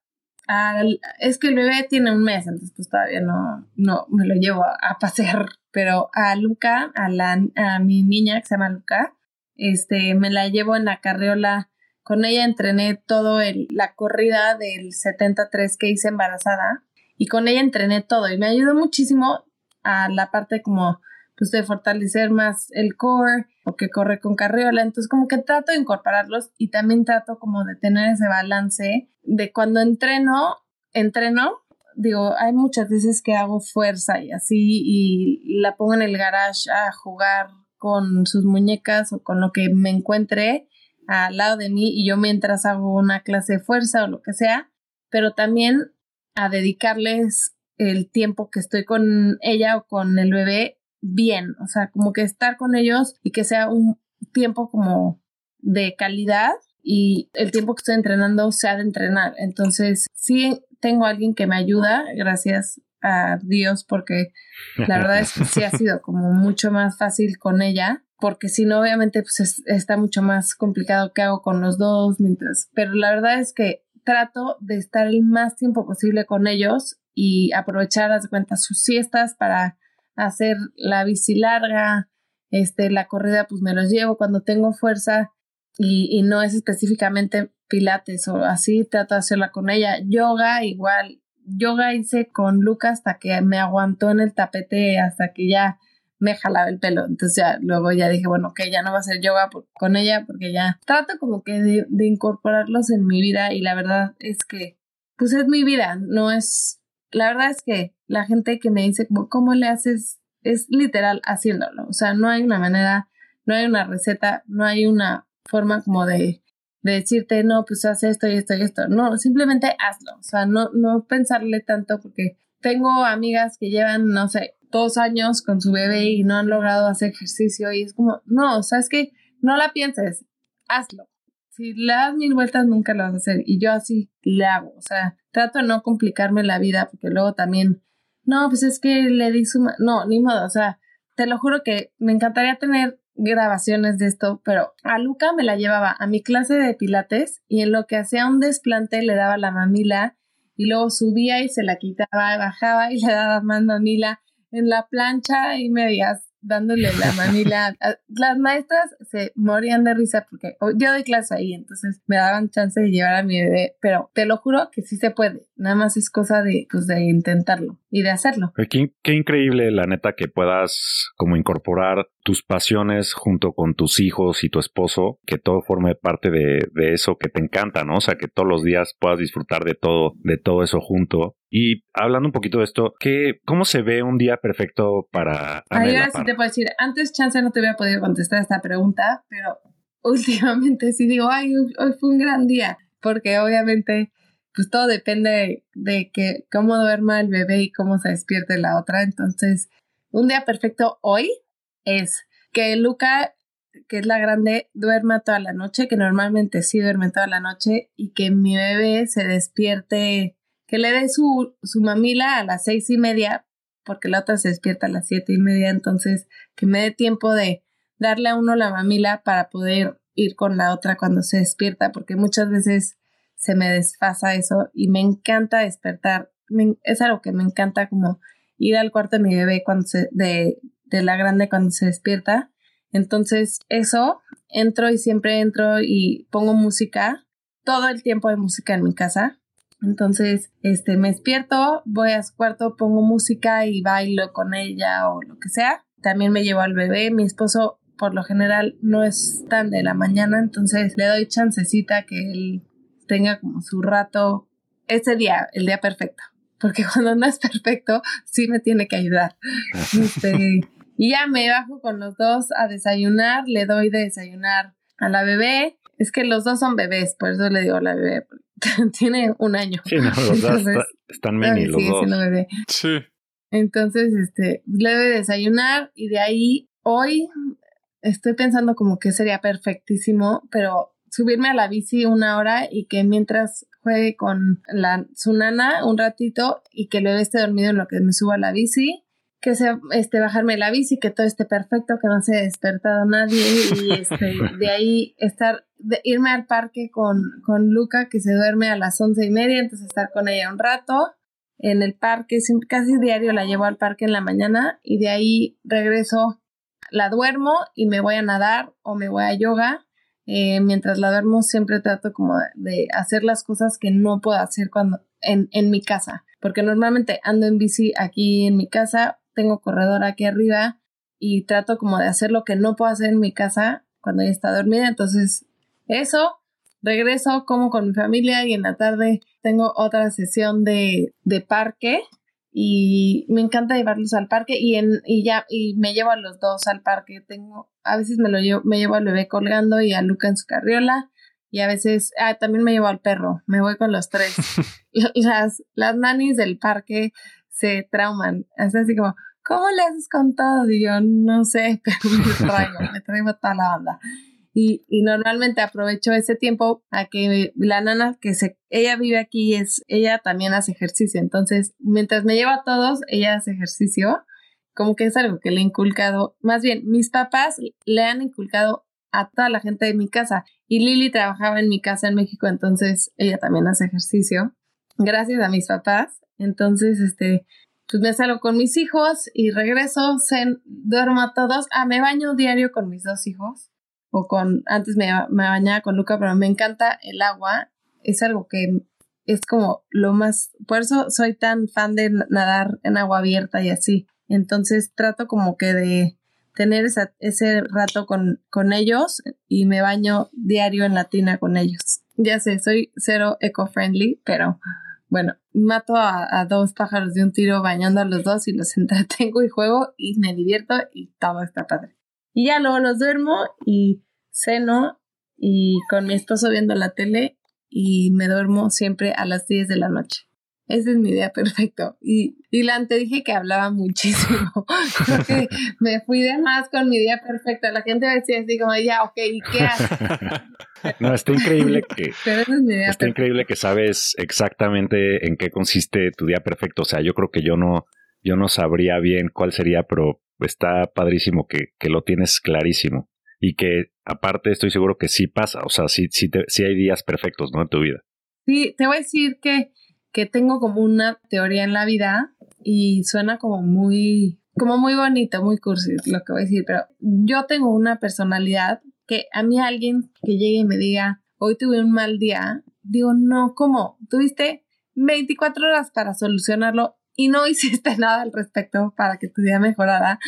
Speaker 3: es que el bebé tiene un mes, entonces pues todavía no, no me lo llevo a, pasear, pero a Luca, a, la, a mi niña que se llama Luca, este, me la llevo en la carriola, con ella entrené todo el, la corrida del 73 que hice embarazada y con ella entrené todo y me ayudó muchísimo a la parte como pues de fortalecer más el core o que corre con carriola. Entonces como que trato de incorporarlos y también trato como de tener ese balance de cuando entreno, entreno, digo, hay muchas veces que hago fuerza y así y la pongo en el garage a jugar con sus muñecas o con lo que me encuentre al lado de mí y yo mientras hago una clase de fuerza o lo que sea, pero también a dedicarles el tiempo que estoy con ella o con el bebé bien, o sea, como que estar con ellos y que sea un tiempo como de calidad y el tiempo que estoy entrenando sea de entrenar. Entonces, sí tengo alguien que me ayuda, gracias a Dios, porque la verdad es que sí ha sido como mucho más fácil con ella, porque si no, obviamente, pues está mucho más complicado que hago con los dos, mientras, pero la verdad es que trato de estar el más tiempo posible con ellos y aprovechar las cuentas sus siestas para hacer la bici larga, este, la corrida pues me los llevo cuando tengo fuerza y, y no es específicamente pilates o así, trato de hacerla con ella. Yoga igual, yoga hice con Lucas hasta que me aguantó en el tapete, hasta que ya me jalaba el pelo. Entonces ya luego ya dije, bueno, que ya no va a ser yoga con ella porque ya trato como que de, de, incorporarlos en mi vida y la verdad es que pues es mi vida, no es la verdad es que la gente que me dice, ¿cómo le haces? Es literal haciéndolo. O sea, no hay una manera, no hay una receta, no hay una forma como de, de decirte, no, pues haz esto y esto y esto. No, simplemente hazlo. O sea, no, no pensarle tanto porque tengo amigas que llevan, no sé, dos años con su bebé y no han logrado hacer ejercicio y es como, no, o sea, es que no la pienses, hazlo si le das mil vueltas nunca lo vas a hacer y yo así le hago, o sea, trato de no complicarme la vida porque luego también, no, pues es que le di su, no, ni modo, o sea, te lo juro que me encantaría tener grabaciones de esto, pero a Luca me la llevaba a mi clase de pilates y en lo que hacía un desplante le daba la mamila y luego subía y se la quitaba, bajaba y le daba más mamila en la plancha y me veías dándole la manila. Las maestras se morían de risa porque yo doy clase ahí, entonces me daban chance de llevar a mi bebé, pero te lo juro que sí se puede. Nada más es cosa de, pues, de intentarlo y de hacerlo.
Speaker 4: Qué, qué increíble, la neta, que puedas como incorporar tus pasiones junto con tus hijos y tu esposo, que todo forme parte de, de, eso que te encanta, ¿no? O sea, que todos los días puedas disfrutar de todo, de todo eso junto. Y hablando un poquito de esto, ¿qué, ¿cómo se ve un día perfecto para...
Speaker 3: Ahora sí te puedo decir, antes chance no te había podido contestar esta pregunta, pero últimamente sí digo, ay, hoy fue un gran día, porque obviamente pues todo depende de, que cómo duerma el bebé y cómo se despierte la otra. Entonces, un día perfecto hoy es que Luca, que es la grande, duerma toda la noche, que normalmente sí duerme toda la noche, y que mi bebé se despierte, que le dé su, su mamila a las seis y media, porque la otra se despierta a las siete y media, entonces que me dé tiempo de darle a uno la mamila para poder ir con la otra cuando se despierta, porque muchas veces se me desfasa eso y me encanta despertar. es algo que me encanta como ir al cuarto de mi bebé cuando se, de, de la grande cuando se despierta. Entonces, eso, entro y siempre entro y pongo música, todo el tiempo de música en mi casa. Entonces, este, me despierto, voy a su cuarto, pongo música y bailo con ella o lo que sea. También me llevo al bebé. Mi esposo, por lo general, no es tan de la mañana, entonces le doy chancecita que él tenga como su rato ese día, el día perfecto. Porque cuando no es perfecto, sí me tiene que ayudar. Este, y ya me bajo con los dos a desayunar, le doy de desayunar a la bebé. Es que los dos son bebés, por eso le digo a la bebé. Tiene un año.
Speaker 4: Sí, no, los dos están mini los dos.
Speaker 3: bebé.
Speaker 2: Sí.
Speaker 3: Entonces, este, le doy de desayunar y de ahí hoy estoy pensando como que sería perfectísimo, pero subirme a la bici una hora y que mientras juegue con la, su nana un ratito y que el bebé esté dormido en lo que me suba a la bici, que se, este, bajarme la bici, que todo esté perfecto, que no se haya despertado nadie y este, de ahí estar, de irme al parque con, con Luca que se duerme a las once y media, entonces estar con ella un rato en el parque, casi diario la llevo al parque en la mañana y de ahí regreso, la duermo y me voy a nadar o me voy a yoga. Eh, mientras la duermo siempre trato como de, hacer las cosas que no puedo hacer cuando en, en mi casa, porque normalmente ando en bici aquí en mi casa, tengo corredor aquí arriba y trato como de hacer lo que no puedo hacer en mi casa cuando ella está dormida, entonces eso, regreso como con mi familia y en la tarde tengo otra sesión de, de parque y me encanta llevarlos al parque y en y ya y me llevo a los dos al parque. Tengo a veces me lo llevo me llevo al bebé colgando y a Luca en su carriola y a veces ah, también me llevo al perro me voy con los tres. Las las nanis del parque se trauman es así como cómo le haces con todo y yo no sé pero me traigo me traigo toda la banda y, y, normalmente aprovecho ese tiempo a que la nana que se, ella vive aquí, es, ella también hace ejercicio. Entonces, mientras me lleva a todos, ella hace ejercicio. Como que es algo que le he inculcado, más bien, mis papás le han inculcado a toda la gente de mi casa. Y Lili trabajaba en mi casa en México, entonces ella también hace ejercicio. Gracias a mis papás. Entonces, este, pues me salgo con mis hijos y regreso, duermo a todos. Ah, me baño diario con mis dos hijos o con, antes me, me bañaba con Luca, pero me encanta el agua, es algo que es como lo más, por eso soy tan fan de nadar en agua abierta y así. Entonces trato como que de tener ese rato con, con ellos y me baño diario en la tina con ellos. Ya sé, soy cero eco-friendly, pero bueno, mato a, dos pájaros de un tiro bañando a los dos y los entretengo y juego y me divierto y todo está padre. Y ya luego los duermo y ceno y con mi esposo viendo la tele y me duermo siempre a las 10 de la noche. Ese es mi día perfecto. Y, y la antes dije que hablaba muchísimo. Creo que me fui de más con mi día perfecto. La gente decía así como, ya, ok, ¿y qué haces?
Speaker 4: No, está increíble que... está increíble que sabes exactamente en qué consiste tu día perfecto. O sea, yo creo que yo no, yo no sabría bien cuál sería, pero está padrísimo que, que lo tienes clarísimo y que aparte estoy seguro que sí pasa, o sea, sí, sí, sí hay días perfectos, ¿no? En tu vida.
Speaker 3: Sí, te voy a decir que, que tengo como una teoría en la vida y suena como muy, como muy bonito, muy cursi lo que voy a decir, pero yo tengo una personalidad que a mí alguien que llegue y me diga, hoy tuve un mal día, digo, no, ¿cómo? Tuviste 24 horas para solucionarlo y no hiciste nada al respecto para que tu día mejorara.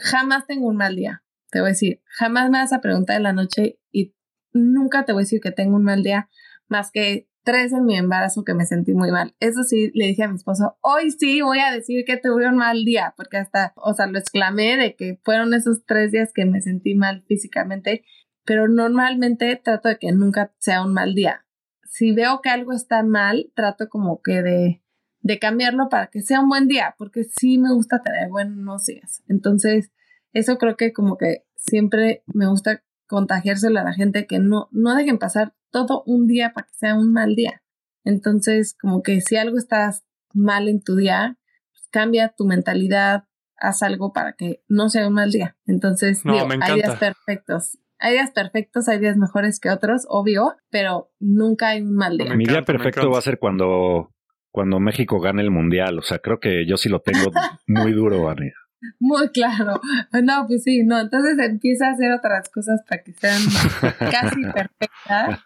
Speaker 3: Jamás tengo un mal día te voy a decir, jamás me vas a preguntar en la noche y nunca te voy a decir que tengo un mal día, más que tres en mi embarazo que me sentí muy mal. Eso sí, le dije a mi esposo, hoy sí voy a decir que tuve un mal día, porque hasta, o sea, lo exclamé de que fueron esos tres días que me sentí mal físicamente, pero normalmente trato de que nunca sea un mal día. si veo que algo está mal, trato como que de, de cambiarlo para que sea un buen día, porque sí me gusta tener buenos días. Entonces, eso creo que como que siempre me gusta contagiárselo a la gente que no, no dejen pasar todo un día para que sea un mal día. Entonces, como que si algo está mal en tu día, pues cambia tu mentalidad, haz algo para que no sea un mal día. Entonces, digo, hay días perfectos. Hay días perfectos, hay días mejores que otros, obvio, pero nunca hay un mal día.
Speaker 4: Mi día perfecto va a ser cuando, cuando México gane el mundial. O sea, creo que yo sí lo tengo muy duro, Ani.
Speaker 3: Muy claro. No, pues sí, no. Entonces empieza a hacer otras cosas para que sean casi perfectas.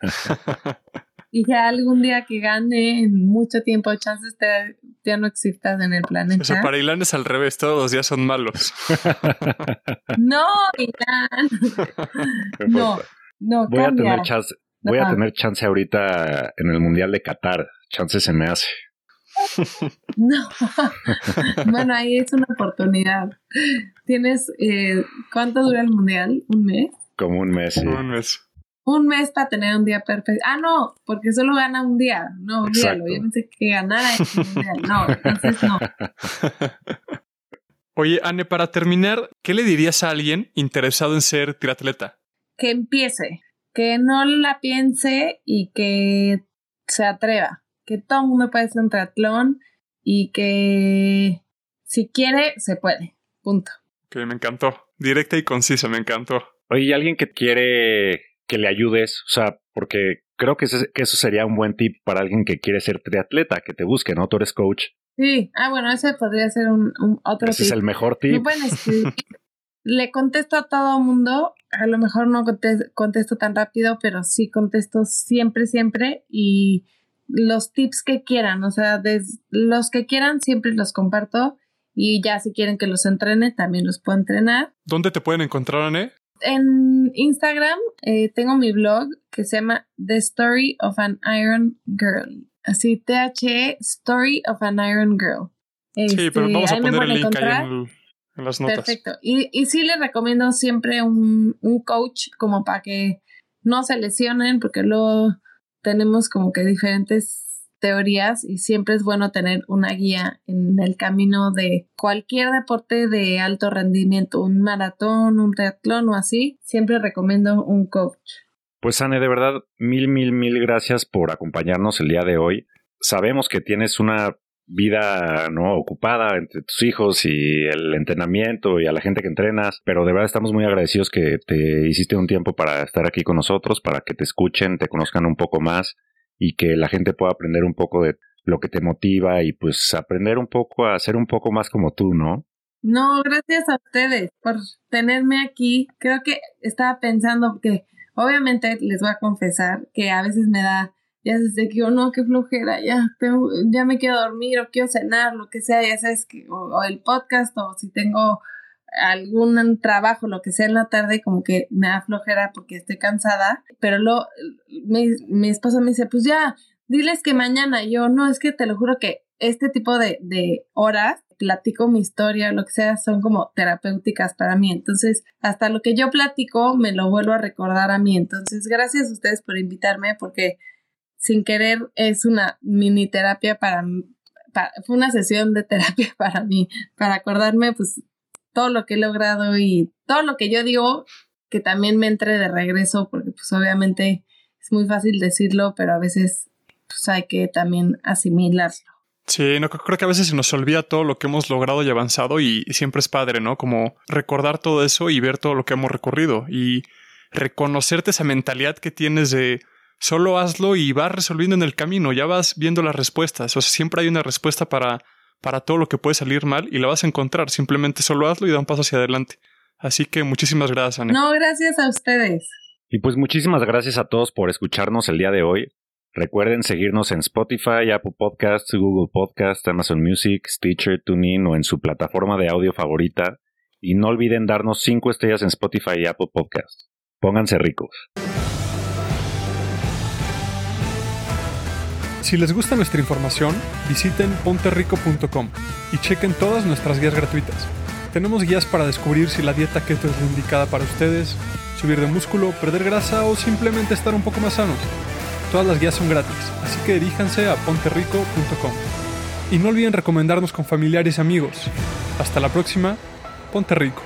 Speaker 3: Y ya algún día que gane en mucho tiempo, chances te, ya no existas en el planeta. O
Speaker 2: sea, para Ilan es al revés, todos los días son malos.
Speaker 3: no, Ilan. no, no,
Speaker 4: voy a tener chance, voy a tener chance ahorita en el Mundial de Qatar. Chance se me hace.
Speaker 3: No, bueno, ahí es una oportunidad. Tienes, eh, ¿cuánto dura el mundial? ¿Un mes?
Speaker 4: Como un mes, sí.
Speaker 2: Un mes
Speaker 3: un mes para tener un día perfecto. Ah, no, porque solo gana un día. No, olvídalo. Yo pensé que ganara un día. No, entonces no.
Speaker 2: Oye, Anne, para terminar, ¿qué le dirías a alguien interesado en ser triatleta?
Speaker 3: Que empiece, que no la piense y que se atreva. Que todo el mundo puede ser un triatlón y que si quiere, se puede. Punto.
Speaker 2: Que me encantó. Directa y concisa, me encantó.
Speaker 4: Oye, alguien que quiere que le ayudes, o sea, porque creo que, que eso sería un buen tip para alguien que quiere ser triatleta, que te busque, ¿no? Tú eres coach.
Speaker 3: Sí, ah, bueno, ese podría ser un, otro
Speaker 4: ese es el mejor tip.
Speaker 3: le contesto a todo mundo, a lo mejor no contesto, tan rápido, pero sí contesto siempre, siempre y los tips que quieran, o sea, los que quieran siempre los comparto y ya si quieren que los entrene, también los puedo entrenar.
Speaker 2: ¿Dónde te pueden encontrar, Anne?
Speaker 3: En Instagram eh, tengo mi blog que se llama The Story of an Iron Girl. Así, T-H-E, Story of an Iron Girl.
Speaker 2: sí, pero vamos a este, poner el link ahí en, las notas.
Speaker 3: Perfecto. Y, y sí les recomiendo siempre un, un coach como para que no se lesionen, porque luego tenemos como que diferentes teorías y siempre es bueno tener una guía en el camino de cualquier deporte de alto rendimiento, un maratón, un triatlón o así, siempre recomiendo un coach.
Speaker 4: Pues Anne, de verdad, mil, mil, mil gracias por acompañarnos el día de hoy. Sabemos que tienes una vida no ocupada entre tus hijos y el entrenamiento y a la gente que entrenas, pero de verdad estamos muy agradecidos que te hiciste un tiempo para estar aquí con nosotros, para que te escuchen, te conozcan un poco más y que la gente pueda aprender un poco de lo que te motiva y pues aprender un poco a ser un poco más como tú, ¿no?
Speaker 3: No, gracias a ustedes por tenerme aquí. Creo que estaba pensando que obviamente les voy a confesar que a veces me da ya desde que yo no, qué flojera, ya, ya me quiero dormir o quiero cenar, lo que sea, ya sabes que, o el podcast, o si tengo algún trabajo, lo que sea en la tarde, como que me da flojera porque estoy cansada, pero lo, mi, mi esposo me dice, pues ya, diles que mañana, yo no, es que te lo juro que este tipo de, de horas, platico mi historia, lo que sea, son como terapéuticas para mí. Entonces, hasta lo que yo platico, me lo vuelvo a recordar a mí. Entonces, gracias a ustedes por invitarme, porque sin querer es una mini terapia para, fue una sesión de terapia para mí, para acordarme, pues, todo lo que he logrado y todo lo que yo digo, que también me entre de regreso, porque pues obviamente es muy fácil decirlo, pero a veces pues hay que también asimilarlo.
Speaker 2: Sí, no, creo que a veces se nos olvida todo lo que hemos logrado y avanzado y, siempre es padre, ¿no? Como recordar todo eso y ver todo lo que hemos recorrido y reconocerte esa mentalidad que tienes de solo hazlo y vas resolviendo en el camino, ya vas viendo las respuestas, o sea, siempre hay una respuesta para para todo lo que puede salir mal y la vas a encontrar. Simplemente solo hazlo y da un paso hacia adelante. Así que muchísimas gracias, Ana.
Speaker 3: No, gracias a ustedes.
Speaker 4: Y pues muchísimas gracias a todos por escucharnos el día de hoy. Recuerden seguirnos en Spotify, Apple Podcasts, Google Podcasts, Amazon Music, Stitcher, TuneIn o en su plataforma de audio favorita. Y no olviden darnos 5 estrellas en Spotify y Apple Podcasts. Pónganse ricos.
Speaker 2: Si les gusta nuestra información, visiten ponterrico.com y chequen todas nuestras guías gratuitas. Tenemos guías para descubrir si la dieta keto es la indicada para ustedes, subir de músculo, perder grasa o simplemente estar un poco más sanos. Todas las guías son gratis, así que diríjanse a ponterrico.com. Y no olviden recomendarnos con familiares y amigos. Hasta la próxima, Ponte Rico.